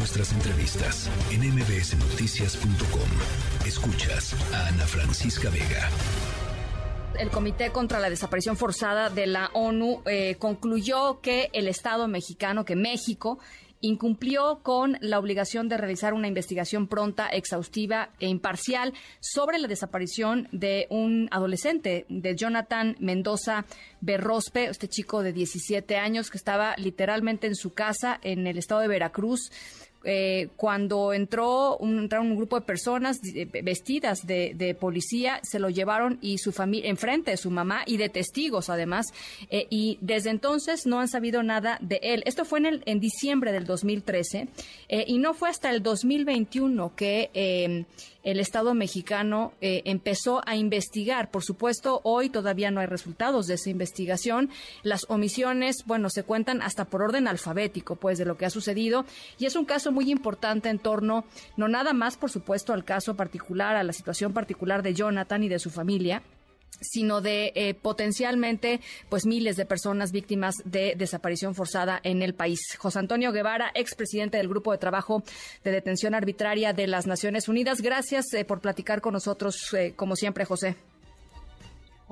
nuestras entrevistas en mbsnoticias.com. Escuchas a Ana Francisca Vega. El Comité contra la Desaparición Forzada de la ONU eh, concluyó que el Estado mexicano, que México, incumplió con la obligación de realizar una investigación pronta, exhaustiva e imparcial sobre la desaparición de un adolescente, de Jonathan Mendoza Berrospe, este chico de 17 años que estaba literalmente en su casa en el estado de Veracruz eh, cuando entró un, entraron un grupo de personas vestidas de, policía, se lo llevaron y su familia, enfrente de su mamá y de testigos además, eh, y desde entonces no han sabido nada de él. Esto fue en, el, en diciembre del 2013 eh, y no fue hasta el 2021 que el Estado mexicano eh, empezó a investigar. Por supuesto, hoy todavía no hay resultados de esa investigación. Las omisiones, bueno, se cuentan hasta por orden alfabético, pues, de lo que ha sucedido. Y es un caso muy importante en torno, no nada más, por supuesto, al caso particular, a la situación particular de Jonathan y de su familia, sino de eh, potencialmente pues miles de personas víctimas de desaparición forzada en el país. José Antonio Guevara, expresidente del Grupo de Trabajo de Detención Arbitraria de las Naciones Unidas. Gracias eh, por platicar con nosotros, eh, como siempre, José.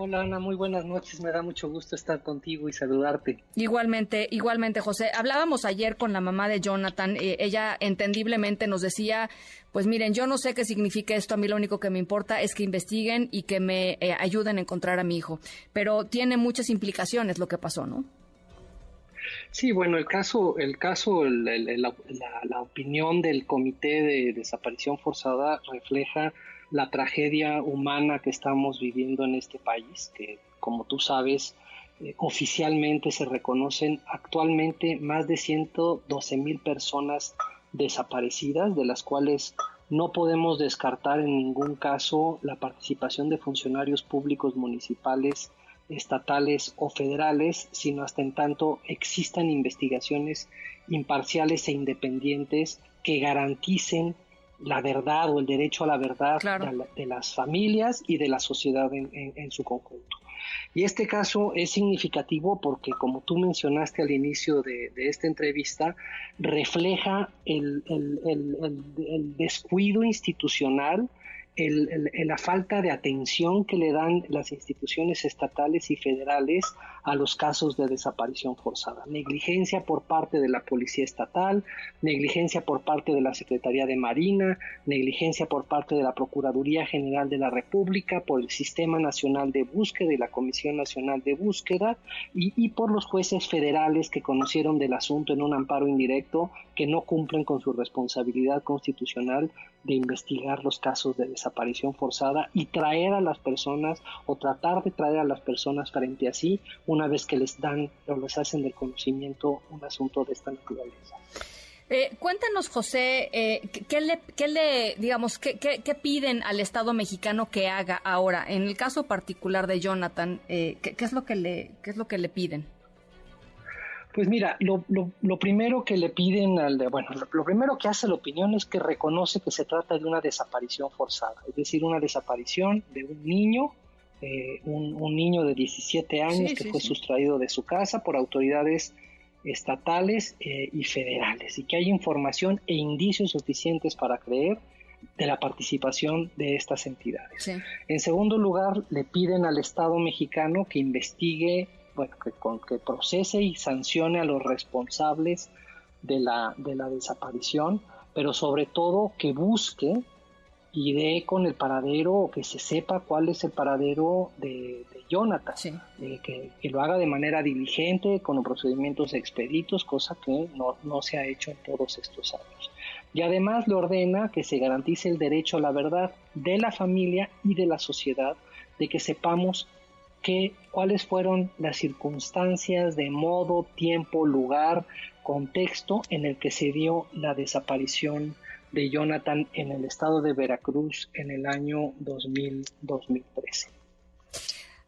Hola Ana, muy buenas noches. Me da mucho gusto estar contigo y saludarte. Igualmente, igualmente, José. Hablábamos ayer con la mamá de Jonathan. ella entendiblemente nos decía, pues miren, yo no sé qué significa esto. A mí lo único que me importa es que investiguen y que me eh, ayuden a encontrar a mi hijo. Pero tiene muchas implicaciones lo que pasó, ¿no? Sí, bueno, el caso, el caso, la, la opinión del Comité de Desaparición Forzada refleja la tragedia humana que estamos viviendo en este país, que como tú sabes, eh, oficialmente se reconocen actualmente más de 112 mil personas desaparecidas, de las cuales no podemos descartar en ningún caso la participación de funcionarios públicos municipales, estatales o federales, sino hasta en tanto existan investigaciones imparciales e independientes que garanticen la verdad o el derecho a la verdad de, las familias y de la sociedad en, su conjunto. Y este caso es significativo porque, como tú mencionaste al inicio de, esta entrevista, refleja el, el descuido institucional la falta de atención que le dan las instituciones estatales y federales a los casos de desaparición forzada. Negligencia por parte de la Policía Estatal, negligencia por parte de la Secretaría de Marina, negligencia por parte de la Procuraduría General de la República, por el Sistema Nacional de Búsqueda y la Comisión Nacional de Búsqueda y por los jueces federales que conocieron del asunto en un amparo indirecto que no cumplen con su responsabilidad constitucional de investigar los casos de desaparición forzada y traer a las personas o tratar de traer a las personas frente a sí una vez que les dan o les hacen del conocimiento un asunto de esta naturaleza. Eh, cuéntanos, José, eh, ¿qué, le, qué le, digamos, qué, qué, piden al Estado mexicano que haga ahora? En el caso particular de Jonathan, eh, ¿qué, es lo que le, qué es lo que le piden? Pues mira, lo, lo, primero que le piden al, bueno, lo, primero que hace la opinión es que reconoce que se trata de una desaparición forzada, es decir, una desaparición de un niño, eh, un, niño de 17 años que fue sustraído de su casa por autoridades estatales eh, y federales y que hay información e indicios suficientes para creer de la participación de estas entidades. En segundo lugar, le piden al Estado mexicano que investigue bueno, que, con, que procese y sancione a los responsables de la, de la desaparición, pero sobre todo que busque y dé con el paradero o que se sepa cuál es el paradero de, Jonathan, eh, que, lo haga de manera diligente, con los procedimientos expeditos, cosa que no, no se ha hecho en todos estos años. Y además le ordena que se garantice el derecho a la verdad de la familia y de la sociedad, de que sepamos cuáles fueron las circunstancias de modo, tiempo, lugar, contexto en el que se dio la desaparición de Jonathan en el estado de Veracruz en el año 2000, 2013.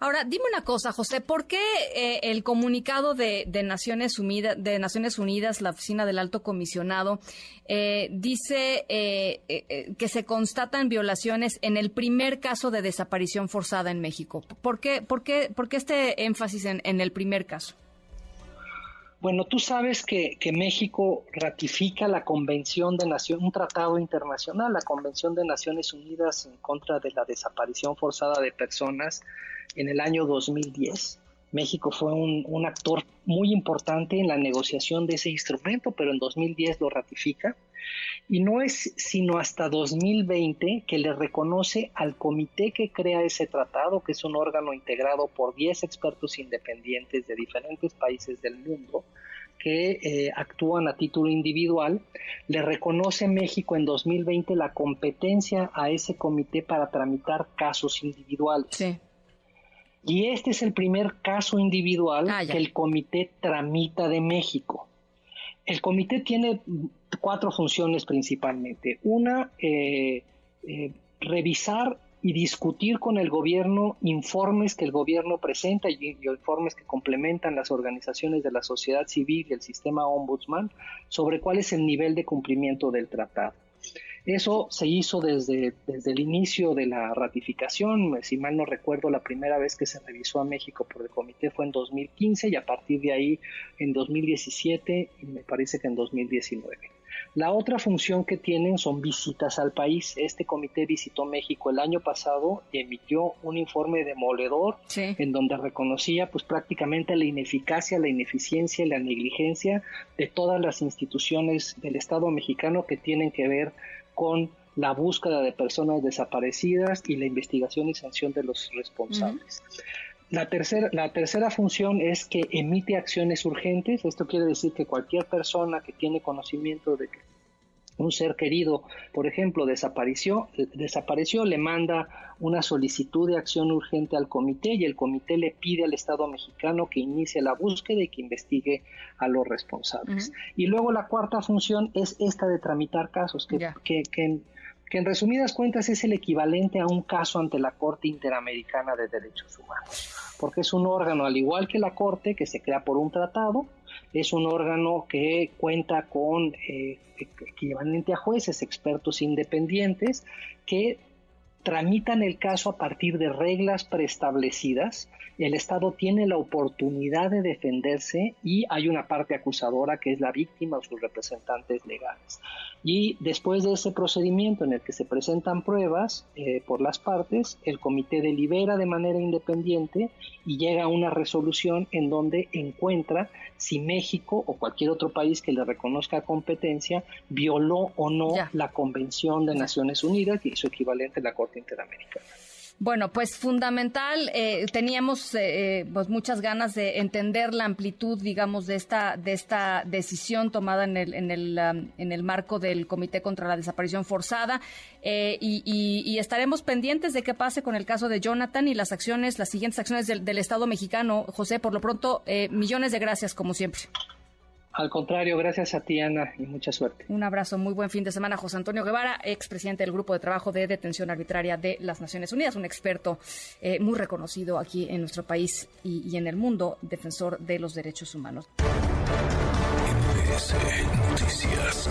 Ahora, dime una cosa, José, ¿por qué eh, el comunicado de, Naciones Unidas, de Naciones Unidas, la Oficina del Alto Comisionado, eh, dice eh, que se constatan violaciones en el primer caso de desaparición forzada en México? ¿Por qué, por qué, por qué este énfasis en, el primer caso? Bueno, tú sabes que, México ratifica la Convención de Naciones, un tratado internacional, la Convención de Naciones Unidas en contra de la desaparición forzada de personas en el año 2010. México fue un, un actor muy importante en la negociación de ese instrumento, pero en 2010 lo ratifica. Y no es sino hasta 2020 que le reconoce al comité que crea ese tratado, que es un órgano integrado por 10 expertos independientes de diferentes países del mundo, que eh, actúan a título individual, le reconoce México en 2020 la competencia a ese comité para tramitar casos individuales. Y este es el primer caso individual ah, que el comité tramita de México. El comité tiene cuatro funciones principalmente. Una, eh, eh, revisar y discutir con el gobierno informes que el gobierno presenta y, informes que complementan las organizaciones de la sociedad civil y el sistema ombudsman sobre cuál es el nivel de cumplimiento del tratado. Eso se hizo desde, desde el inicio de la ratificación, si mal no recuerdo, la primera vez que se revisó a México por el comité fue en 2015 y a partir de ahí en 2017 y me parece que en 2019. La otra función que tienen son visitas al país. Este comité visitó México el año pasado y emitió un informe demoledor en donde reconocía pues prácticamente la ineficacia, la ineficiencia y la negligencia de todas las instituciones del Estado mexicano que tienen que ver con la búsqueda de personas desaparecidas y la investigación y sanción de los responsables. La tercera, la tercera función es que emite acciones urgentes. Esto quiere decir que cualquier persona que tiene conocimiento de que un ser querido, por ejemplo, desapareció, desapareció, le manda una solicitud de acción urgente al comité y el comité le pide al Estado mexicano que inicie la búsqueda y que investigue a los responsables. Y luego la cuarta función es esta de tramitar casos, que, que, que, que en resumidas cuentas es el equivalente a un caso ante la Corte Interamericana de Derechos Humanos, porque es un órgano, al igual que la Corte, que se crea por un tratado, es un órgano que cuenta con eh, equivalente a jueces, expertos independientes, que tramitan el caso a partir de reglas preestablecidas, el Estado tiene la oportunidad de defenderse y hay una parte acusadora que es la víctima o sus representantes legales. Y después de ese procedimiento en el que se presentan pruebas eh, por las partes, el comité delibera de manera independiente y llega a una resolución en donde encuentra si México o cualquier otro país que le reconozca competencia violó o no la Convención de Naciones Unidas y su equivalente la Corte Interamericana. Bueno, pues fundamental. Eh, teníamos eh, pues muchas ganas de entender la amplitud, digamos, de esta de esta decisión tomada en el en el um, en el marco del Comité contra la Desaparición Forzada eh, y, estaremos pendientes de qué pase con el caso de Jonathan y las acciones, las siguientes acciones del, del Estado Mexicano. José, por lo pronto, millones de gracias como siempre. Al contrario, gracias a ti, Ana, y mucha suerte. Un abrazo, muy buen fin de semana, José Antonio Guevara, expresidente del Grupo de Trabajo de Detención Arbitraria de las Naciones Unidas, un experto eh, muy reconocido aquí en nuestro país y, en el mundo, defensor de los derechos humanos. Noticias.